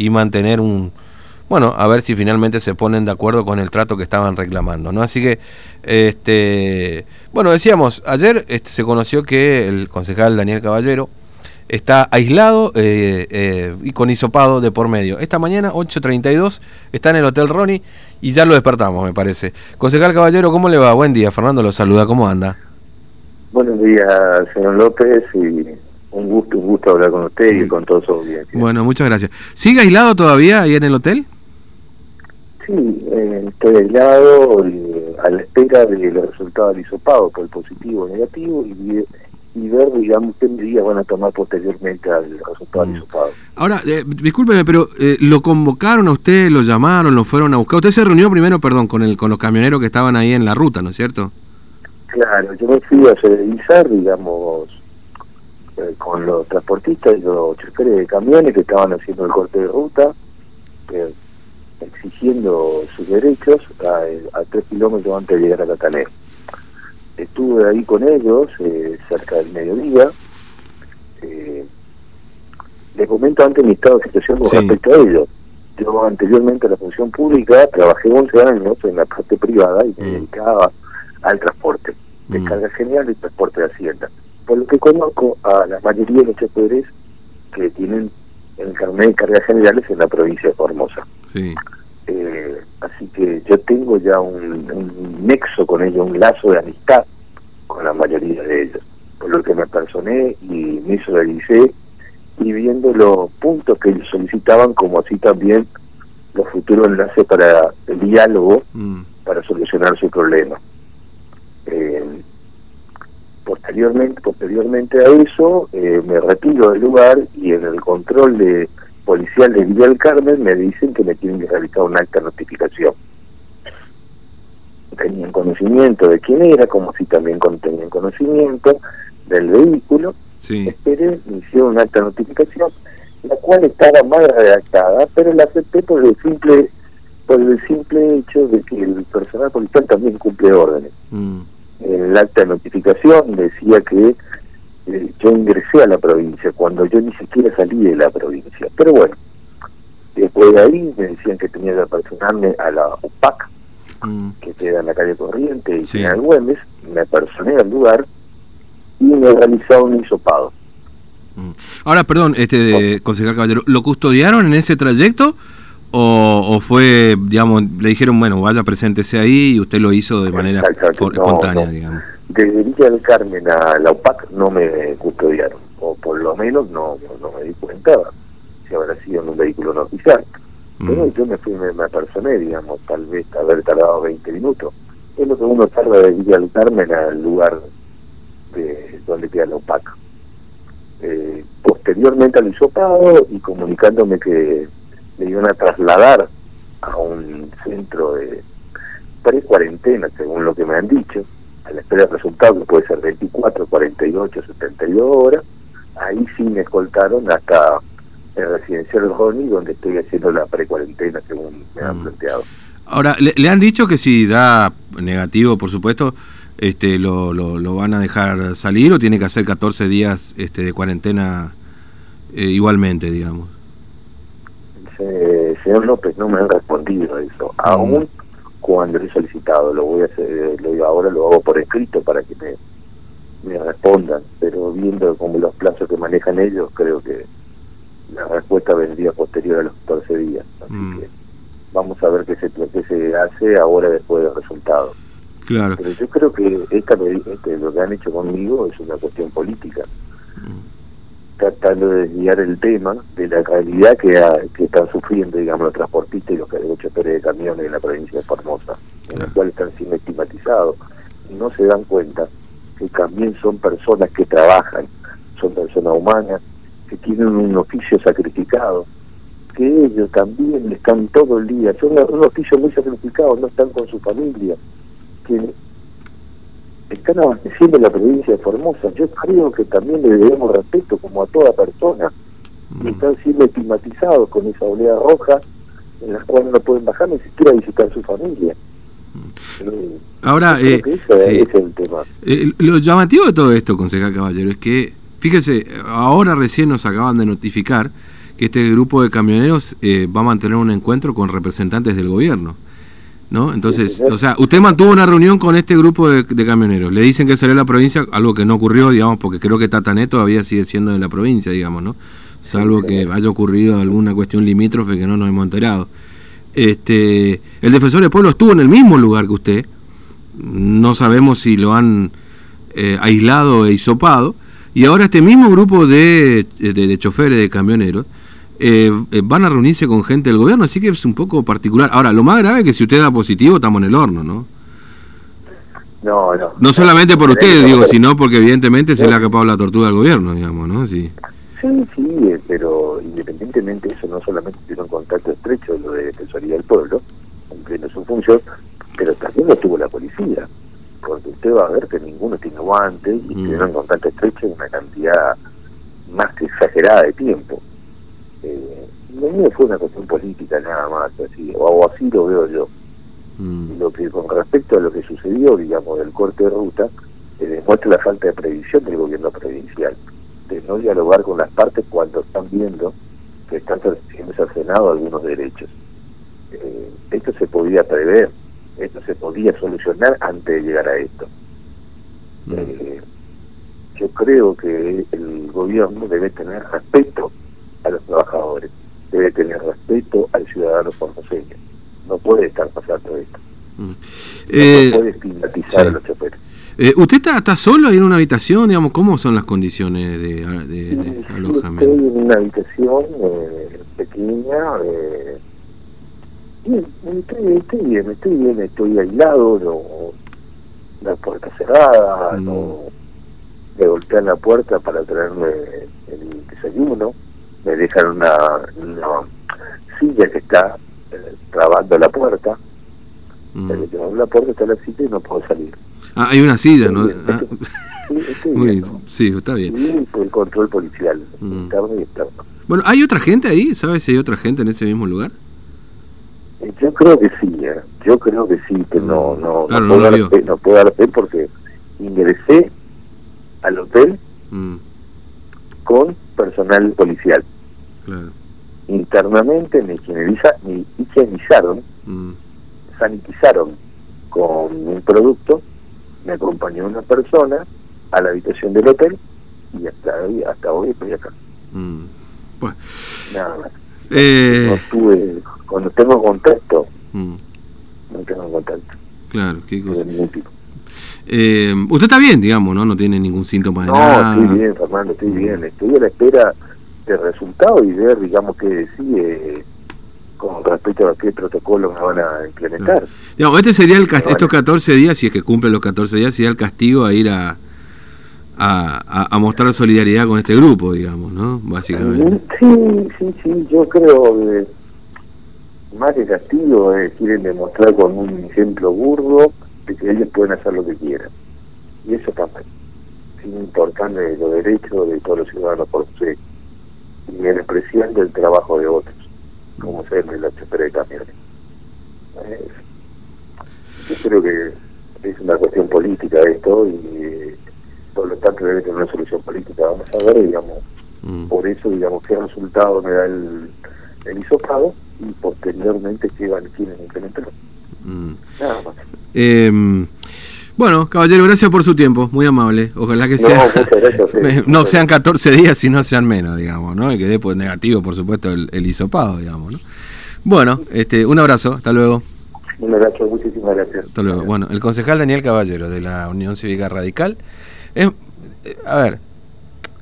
y mantener un, bueno, a ver si finalmente se ponen de acuerdo con el trato que estaban reclamando, ¿no? Así que, este, bueno, decíamos, ayer este, se conoció que el concejal Daniel Caballero está aislado eh, eh, y con hisopado de por medio. Esta mañana, 8.32, está en el Hotel Ronnie y ya lo despertamos, me parece. Concejal Caballero, ¿cómo le va? Buen día, Fernando lo saluda, ¿cómo anda? Buenos días, señor López, y un gusto, un gusto hablar con usted y con todos su audiencia. Bueno, muchas gracias. ¿Sigue aislado todavía ahí en el hotel? Sí, eh, estoy aislado eh, a la espera de los resultados del hisopado, por el positivo o negativo, y, y ver, digamos, qué medidas van a tomar posteriormente al resultado del mm. hisopado. Ahora, eh, discúlpeme, pero eh, ¿lo convocaron a usted, lo llamaron, lo fueron a buscar? Usted se reunió primero, perdón, con el con los camioneros que estaban ahí en la ruta, ¿no es cierto? Claro, yo me fui a revisar, digamos, eh, con los transportistas y los choferes de camiones que estaban haciendo el corte de ruta, exigiendo sus derechos a, tres kilómetros antes de llegar a Catané. Estuve ahí con ellos eh, cerca del mediodía. Eh, les comento antes mi estado de situación con respecto a ellos. Yo anteriormente a la función pública trabajé 11 años en la parte privada y me mm. dedicaba al transporte de mm. carga general y transporte de hacienda. Por lo que conozco a la mayoría de los choferes que tienen el carnet de cargas generales en la provincia de Formosa. Sí. Eh, así que yo tengo ya un, nexo con ellos, un lazo de amistad con la mayoría de ellos, por lo que me personé y me visualicé y viendo los puntos que ellos solicitaban, como así también los futuros enlaces para el diálogo mm. para solucionar su problema. Eh, posteriormente, posteriormente a eso, eh, me retiro del lugar y en el control de policial de Villa del Carmen me dicen que me tienen que realizar una alta notificación. Tenían conocimiento de quién era, como si también tenían conocimiento del vehículo. Sí. Esperé, me hicieron una alta notificación, la cual estaba mal redactada, pero la acepté por el simple por el simple hecho de que el personal policial también cumple órdenes. Mm. En el acta de notificación decía que eh, yo ingresé a la provincia cuando yo ni siquiera salí de la provincia. Pero bueno, después de ahí me decían que tenía que personarme a la UPAC, mm. que queda en la calle Corriente y en el Güemes, me personé al lugar y me realizaron un hisopado. Mm. Ahora, perdón, este de, concejal Caballero, ¿lo custodiaron en ese trayecto o, fue, digamos, le dijeron, bueno, vaya, preséntese ahí y usted lo hizo de manera espontánea, digamos? Desde Villa del Carmen a la UPAC no me custodiaron, o por lo menos no, no me di cuenta si habrá sido en un vehículo no oficial. Mm. Pero yo me fui, me, me personé, digamos, tal vez haber tardado 20 minutos. Es lo que uno tarda de Villa del Carmen al lugar de donde queda la UPAC. Eh, posteriormente al hisopado y comunicándome que me iban a trasladar a un centro de pre-cuarentena, según lo que me han dicho, a la espera del resultado, que puede ser 24, 48, 72 horas, ahí sí me escoltaron hasta el residencial Ronnie, donde estoy haciendo la pre-cuarentena, según me han mm. planteado. Ahora, ¿le, han dicho que si da negativo, por supuesto, este lo, lo, van a dejar salir o tiene que hacer 14 días este, de cuarentena eh, igualmente, digamos? Señor López, no me han respondido eso. Mm. Aún cuando he solicitado, lo voy a hacer, lo, ahora lo hago por escrito para que me, me respondan, pero viendo como los plazos que manejan ellos, creo que la respuesta vendría posterior a los 14 días. Así mm. que vamos a ver qué se, qué se hace ahora después del resultado. Claro. Pero yo creo que esta, este, lo que han hecho conmigo es una cuestión política. Tratando de desviar el tema de la calidad que, que están sufriendo, digamos, los transportistas y los, los choferes de camiones en la provincia de Formosa, en el cual están siendo estigmatizados. Y no se dan cuenta que también son personas que trabajan, son personas humanas, que tienen un oficio sacrificado, que ellos también están todo el día, son un oficio muy sacrificado, no están con su familia, están abasteciendo la provincia de Formosa. Yo creo que también le debemos respeto como a toda persona. Mm. están siendo estigmatizados con esa oleada roja en la cual no pueden bajar ni siquiera visitar su familia. Mm. Eh, Ahora, eh, ese, es el tema. Eh, lo llamativo de todo esto, concejal Caballero, es que, fíjese, ahora recién nos acaban de notificar que este grupo de camioneros eh, va a mantener un encuentro con representantes del gobierno. ¿No? Entonces, o sea, usted mantuvo una reunión con este grupo de, camioneros. Le dicen que salió de la provincia, algo que no ocurrió, digamos, porque creo que Tatané todavía sigue siendo de la provincia, digamos, ¿no? Salvo que haya ocurrido alguna cuestión limítrofe que no nos hemos enterado. Este, el defensor del pueblo estuvo en el mismo lugar que usted. No sabemos si lo han eh, aislado e hisopado. Y ahora este mismo grupo de, de choferes, de camioneros, eh, eh, van a reunirse con gente del gobierno, así que es un poco particular. Ahora, lo más grave es que si usted da positivo, estamos en el horno, ¿no? No, no. No solamente por usted, digo, sino porque evidentemente se le ha capado la tortuga al gobierno, digamos, ¿no? Sí, sí, sí eh, pero independientemente de eso, no solamente tiene un contacto estrecho lo de Defensoría del Pueblo, cumpliendo su función, pero también lo tuvo la policía, porque usted va a ver que ninguno tiene guantes y mm. un contacto estrecho en una cantidad más que exagerada de tiempo. Mío fue una cuestión política nada más, así, o así lo veo yo. Mm. Lo que con respecto a lo que sucedió, digamos, del corte de ruta, eh, demuestra la falta de previsión del gobierno provincial, de no dialogar con las partes cuando están viendo que están siendo cercenados algunos derechos. Eh, esto se podía prever, esto se podía solucionar antes de llegar a esto. Mm. Eh, yo creo que el gobierno debe tener respeto a los trabajadores, debe tener respeto al ciudadano formoseño. No puede estar pasando esto. Mm. No, eh, puede estigmatizar a los choferes. Eh, ¿Usted está, está, solo ahí en una habitación? digamos ¿Cómo son las condiciones de, de, alojamiento? Estoy en una habitación eh, pequeña. Eh, estoy, estoy, bien, estoy bien, estoy aislado, no, la puerta cerrada, mm. no, me golpean la puerta para traerme el desayuno me dejan una, silla que está eh, trabando la puerta. Mm. la puerta está la silla y no puedo salir. Ah, hay una silla, ¿no? Ah. Sí, está bien. Por el control policial, mm. interno y externo. Bueno, ¿hay otra gente ahí? ¿Sabes si hay otra gente en ese mismo lugar? Eh, yo creo que sí, ¿eh? yo creo que sí, que no, mm. no, no, puedo dar fe, no puedo dar fe porque ingresé al hotel con personal policial. Internamente me, higieniza, me higienizaron, mm. sanitizaron con un producto, me acompañó una persona a la habitación del hotel y hasta hoy, hasta hoy estoy acá. Mm. Nada más. Eh... No estuve, cuando tengo contacto, mm. no tengo contacto. Claro, qué cosa. Eh, usted está bien, digamos, ¿no? No tiene ningún síntoma de no, nada. No, estoy bien, Fernando, estoy bien. Estoy a la espera de resultado y ver, digamos, qué decide con respecto a qué protocolo me van a implementar. Digamos, este sería el estos 14 días, si es que cumple los 14 días, sería el castigo a ir a, a, a, mostrar solidaridad con este grupo, digamos, ¿no? Básicamente. Sí, sí, sí, yo creo que más que castigo es quieren demostrar con un ejemplo burdo ellos pueden hacer lo que quieran. Y eso también, sin importar los derechos de todos los ciudadanos por usted, y en expresión del trabajo de otros, como se en la chopera de camiones. yo creo que es una cuestión política esto y por lo tanto debe tener una solución política. Vamos a ver, digamos, mm. por eso, digamos, qué resultado me da el, el hisopado y posteriormente qué van, quieren implementar. Mm. Em, bueno, caballero, gracias por su tiempo, muy amable. Ojalá que sea, no, sean 14 días, sino sean menos, digamos, ¿no? Y que dé pues, negativo, por supuesto, el, el hisopado, digamos, ¿no? Bueno, este, un abrazo, hasta luego. Un abrazo, muchísimas gracias. Hasta luego. Bueno, el concejal Daniel Caballero de la Unión Cívica Radical. Es, a ver,